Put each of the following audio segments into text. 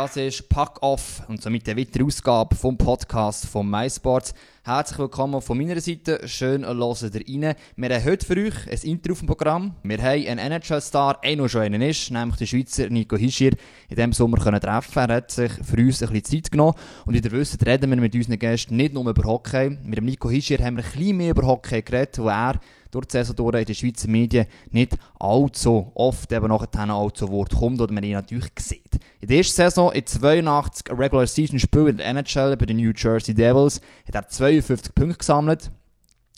Das ist Pack Off und somit eine weitere Ausgabe vom Podcast von MySports. Herzlich willkommen von meiner Seite. Schön hören ihr rein. Wir haben heute für euch ein Intro auf dem Programm. Wir haben einen NHL-Star, einer schon einen ist, nämlich den Schweizer Nico Hischier, in diesem Sommer können treffen Er hat sich für uns ein bisschen Zeit genommen. Und wie ihr wisst, reden wir mit unseren Gästen nicht nur über Hockey. Mit dem Nico Hischier haben wir ein bisschen mehr über Hockey geredet, wo er durch die Saison durch in den Schweizer Medien nicht allzu oft eben nachher auch zu Wort kommt oder man ihn natürlich sieht. In der ersten Saison in 82 Regular Season Spielen in der NHL bei den New Jersey Devils hat er 52 Punkte gesammelt.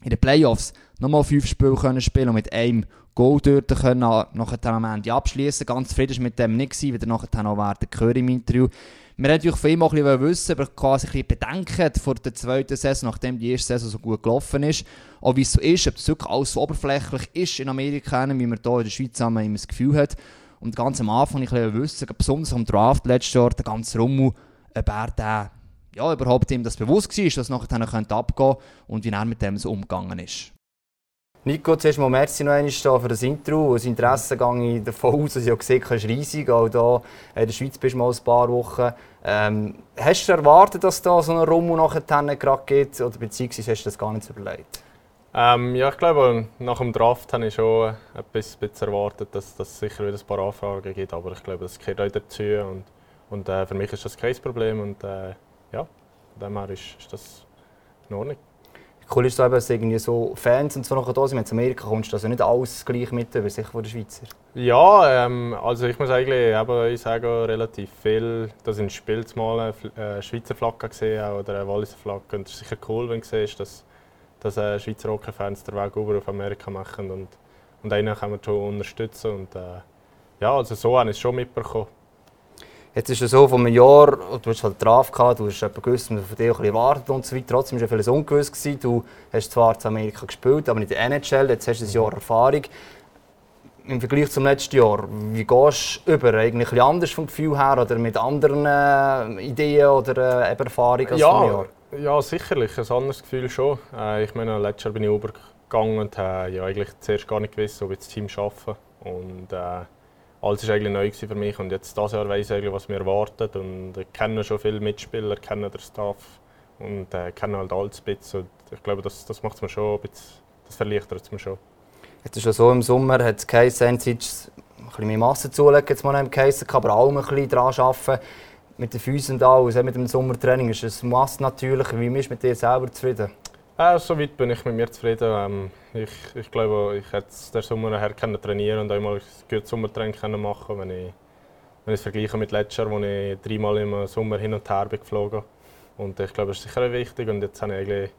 In den Playoffs nochmal 5 Spiele können spielen und mit einem Goal dort können nachher am Ende abschließen. Ganz zufrieden mit dem nicht wie er nachher noch werden gehört im Interview. Wir wollten natürlich von ihm auch ein bisschen wissen, aber quasi ein bisschen Bedenken vor der zweiten Saison, nachdem die erste Saison so gut gelaufen ist. Auch wie es so ist, ob es wirklich alles so oberflächlich ist in Amerika, wie man hier in der Schweiz immer das Gefühl hat. Und ganz am Anfang ich ein wissen, besonders am Draft letztes Jahr, der ganze Rummel, ob er den, ja, überhaupt ihm das bewusst war, dass es nachher abgehen könnte und wie er mit dem so umgegangen ist. Nico, zuerst mal merci noch einmal für das Intro. Das Interesse gehe ich davon aus, dass ich gesehen habe, riesig. Auch hier in der Schweiz bist du mal ein paar Wochen. Ähm, hast du erwartet, dass da so ein Rummel nachher gerade geht? Oder beziehungsweise hast du das gar nicht überlegt? Ähm, ja, ich glaube, nach dem Draft habe ich schon etwas, bisschen erwartet, dass es sicher wieder ein paar Anfragen gibt. Aber ich glaube, das gehört auch dazu. Und, und äh, für mich ist das kein Problem. Und äh, ja, von dem her ist, ist das in Ordnung cool ist es dass irgendwie so Fans und so noch da sind. Wenn du in Amerika kommst, also nicht alles gleich mit über sich von der Schweizer. Ja, ähm, also ich muss eigentlich eben sagen, relativ viel, dass in Spiel mal eine äh, Schweizer Flagge gesehen oder eine Walliser Flagge. Und es ist sicher cool, wenn du siehst, dass, dass äh, Schweizer Hockey-Fans den Weg über auf Amerika machen und, und einen kann man schon unterstützen. Und, äh, ja, also so habe ich es schon mitbekommen. Jetzt ist es so, vor einem Jahr, du hast halt drauf gehabt, du hast gewusst, man von dir ein erwartet und so weiter. Trotzdem war vieles ungewiss. Gewesen. Du hast zwar in Amerika gespielt, aber in der NHL. Jetzt hast du ein Jahr Erfahrung. Im Vergleich zum letzten Jahr, wie gehst du über? Eigentlich ein anders vom Gefühl her oder mit anderen äh, Ideen oder äh, Erfahrungen als ja, vor einem Jahr? Ja, sicherlich. Ein anderes Gefühl schon. Äh, ich meine, letztes Jahr bin ich übergegangen und habe ja, eigentlich zuerst gar nicht gewusst, ob ich das Team schaffe. Und, äh, alles war eigentlich neu für mich und jetzt dieses Jahr weiss ich, was mir erwartet und ich kenne schon viele Mitspieler, kenne den Staff und äh, kenne halt alles ein bisschen. Und ich glaube, das, das macht es mir schon ein bisschen, das erleichtert es mir schon. Jetzt ist ja so, im Sommer hat es geheißen, ein bisschen mehr Masse zulegen, jetzt mal geheißen, aber auch ein bisschen daran arbeiten. Mit den Füßen und alles, mit dem Sommertraining ist es Masse natürlich. Wie bist du mit dir selber zufrieden? Äh, soweit bin ich mit mir zufrieden. Ähm, ich, ich glaube, ich hätte den Sommer nachher trainieren und einmal ein gutes Sommertraining können machen wenn ich, wenn es vergleiche mit letztes Jahr, wo ich dreimal im Sommer hin und her bin geflogen Und ich glaube, das ist sicher wichtig. Und jetzt habe ich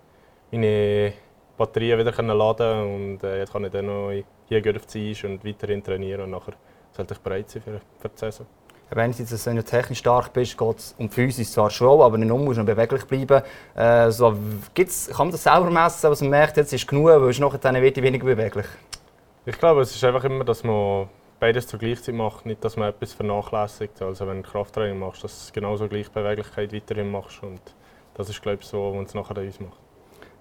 meine Batterien wieder können laden und äh, jetzt kann ich dann noch hier auf die Eis und weiterhin trainieren und nachher sollte ich bereit sein für, für die Saison wenn du du technisch stark bist, geht es um die zwar schon, aber nicht um, musst noch beweglich bleiben. Äh, so, gibt's, kann man das selber messen, was man merkt, jetzt ist genug, weil es nachher dann weniger beweglich? Ich glaube, es ist einfach immer, dass man beides zur gleichen Zeit macht, nicht, dass man etwas vernachlässigt. Also wenn du Krafttraining machst, dass du genauso gleich Beweglichkeit weiterhin machst und das ist glaube ich so, was es nachher uns macht.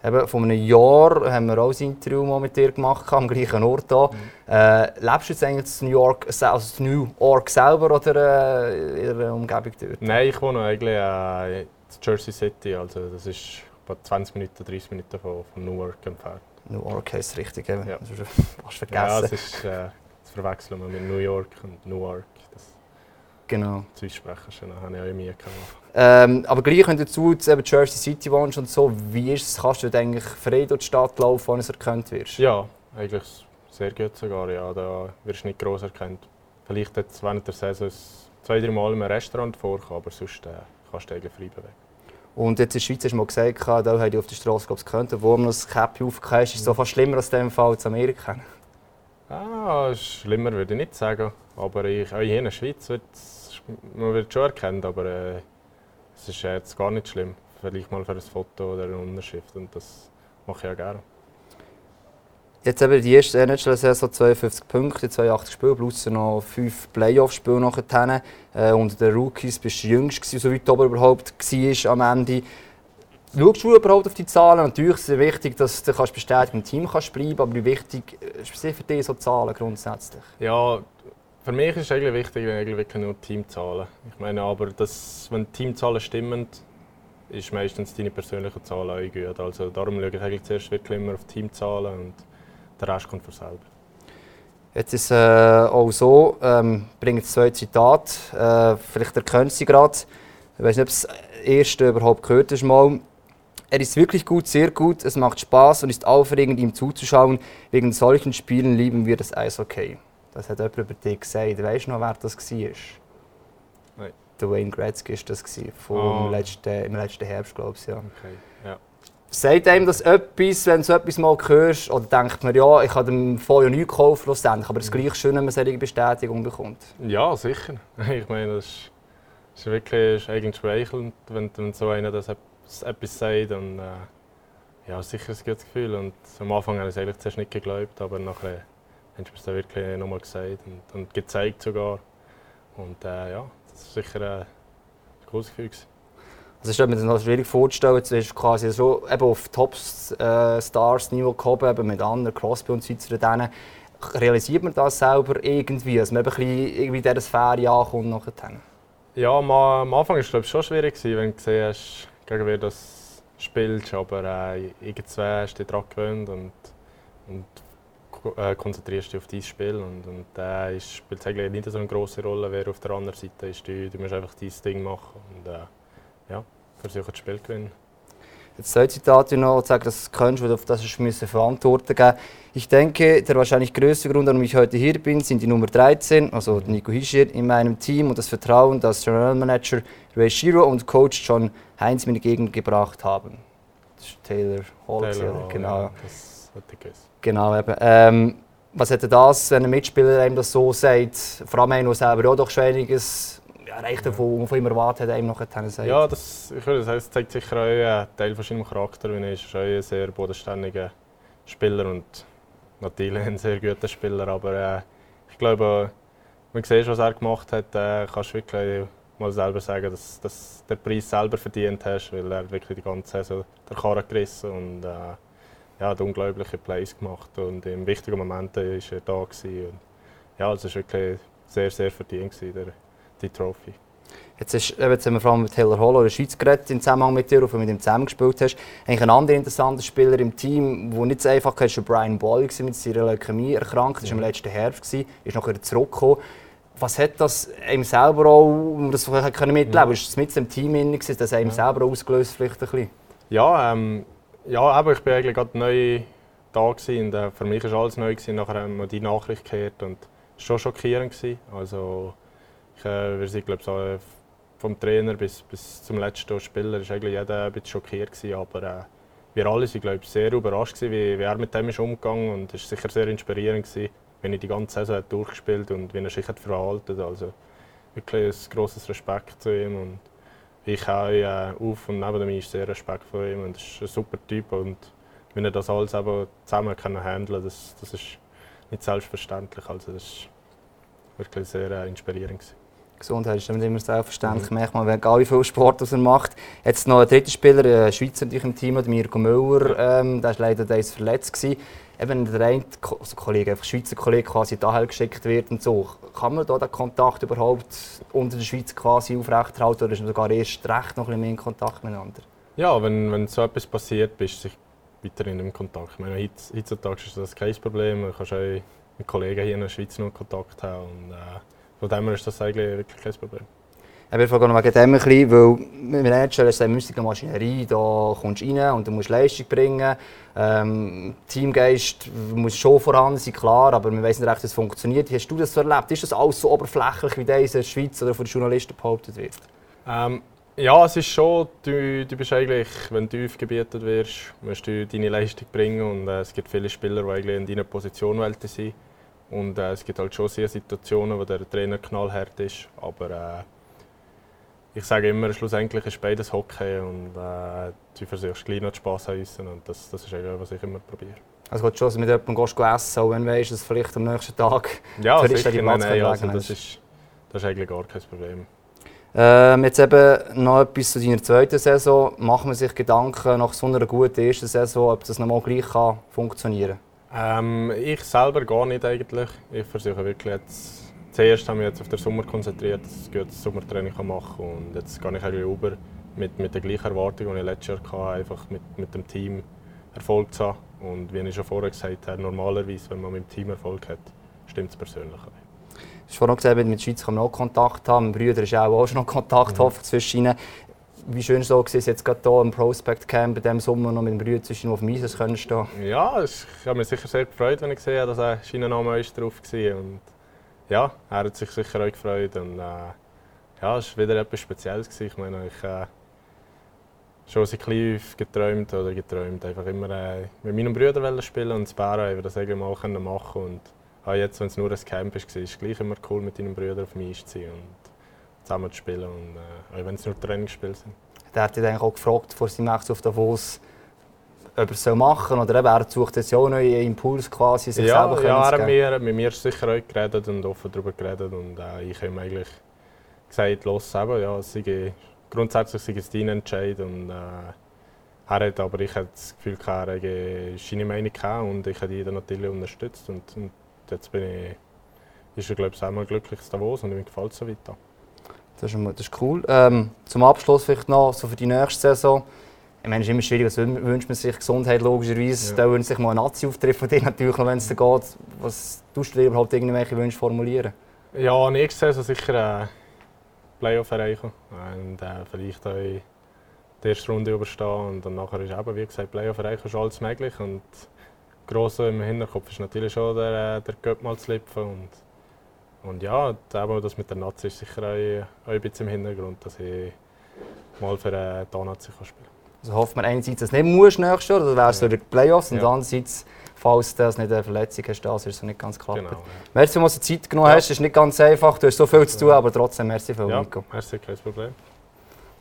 Eben, vor einem Jahr haben wir auch ein Interview mal mit dir gemacht, am gleichen Ort. Hier. Mhm. Äh, lebst du jetzt eigentlich in New York, also New York selber oder äh, in der Umgebung dort? Nein, ich wohne eigentlich äh, in Jersey City. Also das ist etwa 20 Minuten, 30 Minuten von, von Newark entfernt. Newark heisst richtig, eben. Ja. Das hast du fast vergessen. Ja, das ist äh, das verwechseln wir mit New York und Newark. Das genau. Zu sprechen, habe ich auch Mühe gehabt. Ähm, aber gleich, wenn du zu eben Jersey City wohnst und so, wie ist es, kannst du eigentlich frei durch die Stadt laufen, ohne erkannt wirst? Ja, eigentlich sehr gut sogar. Ja, da wirst du nicht gross erkannt. Vielleicht jetzt während der Saison zwei, drei Mal im Restaurant vorkommen, aber sonst äh, kannst du eigentlich frei bewegen. Und jetzt in der Schweiz hast du mal gesagt, da hätte ich auf der Straße gekannt, wo man das Käppchen aufgehört ist es so fast schlimmer als dem Fall in Amerika? Ah, schlimmer würde ich nicht sagen. Aber ich, auch hier in der Schweiz wird man wird schon erkannt, aber äh, es ist jetzt gar nicht schlimm. Vielleicht mal für ein Foto oder eine Unterschrift und das mache ich ja gerne. Jetzt eben die erste NHL-Saison 52 Punkte, 82 Spiele, plus noch 5 Playoff-Spiele nachher. Äh, unter den Rookies bist du jüngst, so weit oben überhaupt war am Ende. Schaust du überhaupt auf die Zahlen? Natürlich ist es wichtig, dass du bestätigt im Team kannst bleiben aber wie wichtig ist für dich so Zahlen grundsätzlich? Ja, Für mich ist eigentlich wichtig, eigentlich nur Teamzahlen. Ich meine aber, dass, wenn Teamzahlen stimmen, ist meistens deine persönliche Zahl auch gut. Also darum schaue ich eigentlich zuerst wirklich immer auf Teamzahlen und der Rest kommt von selber. Jetzt ist es äh, auch so, ähm, bringe zwei Zitate, äh, vielleicht erkennen Sie gerade, ich weiß nicht, ob das erste überhaupt gehört hast mal. Er ist wirklich gut, sehr gut, es macht Spaß und ist aufregend, ihm zuzuschauen. Wegen solchen Spielen lieben wir das Eishockey. Das hat jemand über dich gesagt. Weißt du noch, wer das war? Nein. Der Wayne Gretzky war das vom Ah. letzten, im letzten Herbst, glaube ich. Ja. Okay. Ja. Sagt einem das etwas, wenn du so etwas mal hörst? Oder denkt man, ja, ich habe dem vorher nichts gekauft, schlussendlich, aber es ist gleich schön, wenn man solche Bestätigung bekommt. ja, sicher. Ich meine, das ist, das ist wirklich ist eigentlich schmeichelnd, wenn, wenn so einer das etwas etwas sagt. Und, äh, ja, sicher ein gutes Gefühl. Und am Anfang habe ich es eigentlich zuerst nicht geglaubt, aber nachher haben sie mir dann wirklich nochmal gesagt und, und gezeigt sogar. Und äh, ja, das ist sicher äh, ein gutes Gefühl. gewesen. Also ist mir das noch schwierig vorzustellen. Du bist quasi so eben auf Top-Stars-Niveau gekommen, eben mit anderen, Crosby und. Denen. Realisiert man das selber irgendwie, dass man eben ein bisschen irgendwie in dieser Sphäre ankommt nachher? Ja, am, am Anfang war es glaub ich, schon schwierig, wenn du gesehen hast, gegen wer das spielst. Aber äh, irgendwann hast du dich daran gewöhnt und, und äh, konzentrierst dich auf dein Spiel. Und, und äh, spielt eigentlich nicht so eine große Rolle, wer auf der anderen Seite ist. Du, du musst einfach dein Ding machen und äh, ja, versuchen das Spiel zu gewinnen. Jetzt zwei Zitate noch, sagen, dass du es kannst, weil auf das du müssen Verantwortung geben. Ich denke, der wahrscheinlich größte Grund, warum ich heute hier bin, sind die Nummer 13, also Nico Hischier, in meinem Team und das Vertrauen, das General Manager Ray Shiro und Coach John Heinz mir entgegengebracht haben. Das ist Taylor Hall, genau. Ja, das hätte ich gewusst. Genau, eben. Ähm, was hätte das, wenn ein Mitspieler einem das so sagt, vor allem einer, der selber auch doch schon einiges erreicht hat, von von ihm erwartet hat, einem noch sagt? Ja, das, ich würde sagen, es zeigt sicher auch einen Teil von seinem Charakter. Weil er ist ein sehr bodenständiger Spieler und natürlich ein sehr guter Spieler. Aber äh, ich glaube, wenn du siehst, was er gemacht hat, äh, kannst du wirklich mal selber sagen, dass, dass der Preis selber verdient hast, weil er wirklich die ganze Saison der Karre gerissen und äh, ja, hat unglaubliche Plays gemacht und in wichtigen Momenten war er da gewesen. Und, ja, also es war wirklich sehr, sehr verdient gewesen, der, die Trophy. Jetzt, ist, jetzt haben wir vor allem mit Taylor Hall oder der Schweiz geredet, im Zusammenhang mit dir, wo du mit ihm zusammengespielt hast. Eigentlich ein anderer interessanter Spieler im Team, der nicht so einfach war, war Brian Boyle mit seiner Leukämie erkrankt. Das war im letzten Herbst, ist nachher zurückgekommen. Was hat das ihm selber auch, um das können mitleben Mhm. Ist es mit dem Team in, gewesen, das hat ihm selber ausgelöst vielleicht ein bisschen? Ja, ähm, ja aber ich bin eigentlich gerade neu da und äh, für mich war alles neu. Gewesen. Nachher haben wir die Nachricht gehört und es schon schockierend. Gewesen. Also, ich, äh, wir sind, glaub, so, äh, vom Trainer bis, bis zum letzten Spieler ist eigentlich jeder ein bisschen schockiert. Gewesen, aber äh, wir alle waren glaub, sehr überrascht, gewesen, wie, wie er mit dem ist umgegangen und es war sicher sehr inspirierend, gewesen, wenn er die ganze Saison hat durchgespielt und wie er sich hat verhalten Also wirklich ein grosses Respekt zu ihm. Und ich auch äh, auf und neben mir ist sehr Respekt vor ihm und ist ein super Typ und wenn er das alles eben zusammen kann handeln, das, das ist nicht selbstverständlich. Also das ist wirklich sehr äh, inspirierend. Gewesen. Gesundheit ist nicht immer selbstverständlich. Mhm. Manchmal, wenn egal wie viel Sport das er macht. Jetzt noch ein dritter Spieler, ein Schweizer natürlich im Team, Mirko Müller. Ähm, der war leider der ist verletzt. Gewesen. Eben der eine also Kollege, einfach Schweizer Kollege quasi daher geschickt wird und so. Kann man da den Kontakt überhaupt unter der Schweiz quasi aufrechterhalten oder ist man sogar erst recht noch ein bisschen mehr in Kontakt miteinander? Ja, wenn, wenn so etwas passiert, bist du weiterhin im Kontakt. Ich meine, heutz- heutzutage ist das kein Problem. Du kannst auch mit Kollegen hier in der Schweiz noch Kontakt haben. Und, äh, von dem her ist das eigentlich wirklich kein Problem. Ich frage noch wegen dem ein bisschen, weil mit Manager ist eine mystische Maschinerie, da kommst du rein und du musst Leistung bringen. Ähm, Teamgeist muss schon vorhanden sein, klar, aber wir wissen nicht recht, wie es funktioniert. Hast du das so erlebt? Ist das alles so oberflächlich, wie das in der Schweiz oder von den Journalisten behauptet wird? Ähm, ja, es ist schon, du, du bist eigentlich, wenn du gebietet wirst, musst du deine Leistung bringen und äh, es gibt viele Spieler, die eigentlich in deiner Position sind. Und äh, es gibt halt schon sehr Situationen, wo der Trainer knallhart ist, aber äh, ich sage immer, schlussendlich ist beides Hockey und äh, du versuchst gleich noch Spass an uns und das, das ist eigentlich, was ich immer probiere. Also willst du schon mit jemandem gehst essen, auch wenn du weißt, dass vielleicht am nächsten Tag... Ja, dich sicher, die nein, nein, also das, ist, das ist eigentlich gar kein Problem. Ähm, jetzt eben noch etwas zu deiner zweiten Saison. Machen wir sich Gedanken nach so einer guten ersten Saison, ob das nochmal gleich kann funktionieren Ähm, ich selber gar nicht eigentlich. Ich versuche wirklich jetzt zuerst haben wir jetzt auf den Sommer konzentriert, dass ich gutes Sommertraining machen kann. Und jetzt gehe ich eigentlich über mit, mit der gleichen Erwartung, die ich letztes Jahr hatte, einfach mit, mit dem Team Erfolg zu haben. Und wie ich schon vorher gesagt habe, normalerweise, wenn man mit dem Team Erfolg hat, stimmt es persönlich auch. Du hast vorhin gesagt, mit der Schweiz kann man auch Kontakt haben. Mit Brüdern ist auch, schon noch Kontakt mhm. zwischen ihnen. Wie schön so war es jetzt gerade hier im Prospect Camp in diesem Sommer noch mit den Brüdern zwischen auf dem Eis können? Ja, ich habe mich sicher sehr gefreut, wenn ich gesehen habe, dass er Schienenname ist drauf war. Und ja, er hat sich sicher auch gefreut. Und, äh, ja, es war wieder etwas Spezielles. Ich meine, ich äh, schon seit klein geträumt oder geträumt, einfach immer äh, mit meinen Brüdern spielen und das Bären das irgendwie mal können machen und auch jetzt, wenn es nur ein Camp ist, ist es gleich immer cool, mit deinen Brüdern auf dem Eis zu sein und zusammen zu spielen und äh, auch wenn es nur Trainingsspiele sind. Der hat dich auch gefragt vor seinem Wechsel auf Davos, ob er es machen soll oder eben, er sucht jetzt ja auch neuen Impuls quasi, sich ja, selber Ja, er hat mir, mit mir sicher auch geredet und offen darüber geredet und äh, ich habe ihm eigentlich gesagt, los, eben, ja, es sei grundsätzlich ist es dein Entscheid. Und, äh, er hat, aber ich hatte das Gefühl, er hatte seine Meinung gehabt und ich habe ihn natürlich unterstützt. Und, und jetzt bin ich, ist er, glaube ich, einmal glücklich in Davos und mir gefällt es so weiter. Das ist, das ist cool. Ähm, zum Abschluss vielleicht noch so für die nächste Saison. Ich meine, es ist immer schwierig, was wünscht man sich? Gesundheit logischerweise. Ja. Da wünscht sich mal ein Nazi-Auftritt von dir natürlich, wenn es da geht. Was tust du dir überhaupt irgendwelche Wünsche formulieren? Ja, nächste Saison sicher... Äh Playoff erreichen und äh, vielleicht auch die erste Runde überstehen. Und dann nachher ist eben, wie gesagt, Playoff erreichen ist alles möglich. Und gross im Hinterkopf ist natürlich schon der, äh, der Cup mal zu lipfen. Und, und ja, das mit der Nazi ist sicher auch, auch ein bisschen im Hintergrund, dass ich mal für äh, die Nazi spielen kann. Also hofft man einerseits, dass du nicht musst nächstes Jahr, oder wärst du ja. durch die Playoffs, und ja. andererseits falls du nicht eine Verletzung hast, das ist so nicht ganz klar. Genau, ja. Merci, dass du Zeit genommen ja. hast. Es ist nicht ganz einfach, du hast so viel zu tun, aber trotzdem merci viel, ja, Nico. Merci, kein Problem.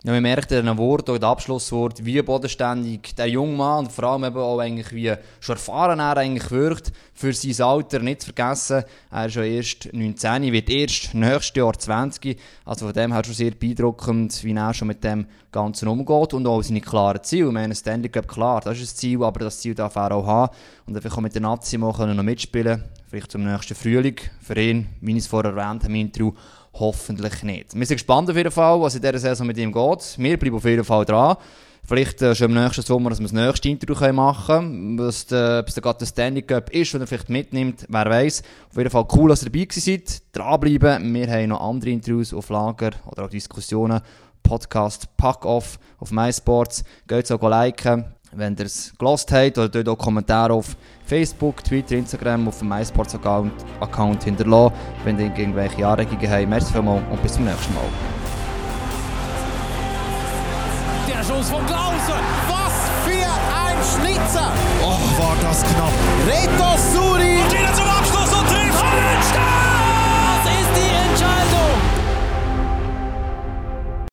Ja, man merkt in einem Wort, in Abschlusswort, wie bodenständig der junge Mann und vor allem eben auch eigentlich wie schon erfahren er eigentlich wirkt, für sein Alter nicht zu vergessen. Er ist schon erst 19, wird erst nächstes Jahr 20. Also von dem her schon sehr beeindruckend, wie er schon mit dem Ganzen umgeht und auch seine klaren Ziele. Ich meine, Stanley Cup, klar, das ist ein Ziel, aber das Ziel darf er auch haben. Und einfach auch mit der Nazi noch mitspielen vielleicht zum nächsten Frühling. Für ihn, wie ich es vorher erwähnt habe Intro, hoffentlich nicht. Wir sind gespannt auf jeden Fall, was in dieser Saison mit ihm geht. Wir bleiben auf jeden Fall dran. Vielleicht äh, schon im nächsten Sommer, dass wir das nächste Intro machen können. Der, bis der gerade der Standing Cup ist und er vielleicht mitnimmt, wer weiß. Auf jeden Fall cool, dass ihr dabei seid. Dranbleiben. Wir haben noch andere Interviews auf Lager oder auch Diskussionen. Podcast Pack Off auf MySports. Geht auch liken. Wenn ihr es gelost habt oder dort auch Kommentare auf Facebook, Twitter, Instagram, auf dem MySports-Account Account hinterlassen, wenn ihr irgendwelche Anregungen habt. Merci vielmals und bis zum nächsten Mal. Der Schuss von Klausen! Was für ein Schnitzer! Oh, war das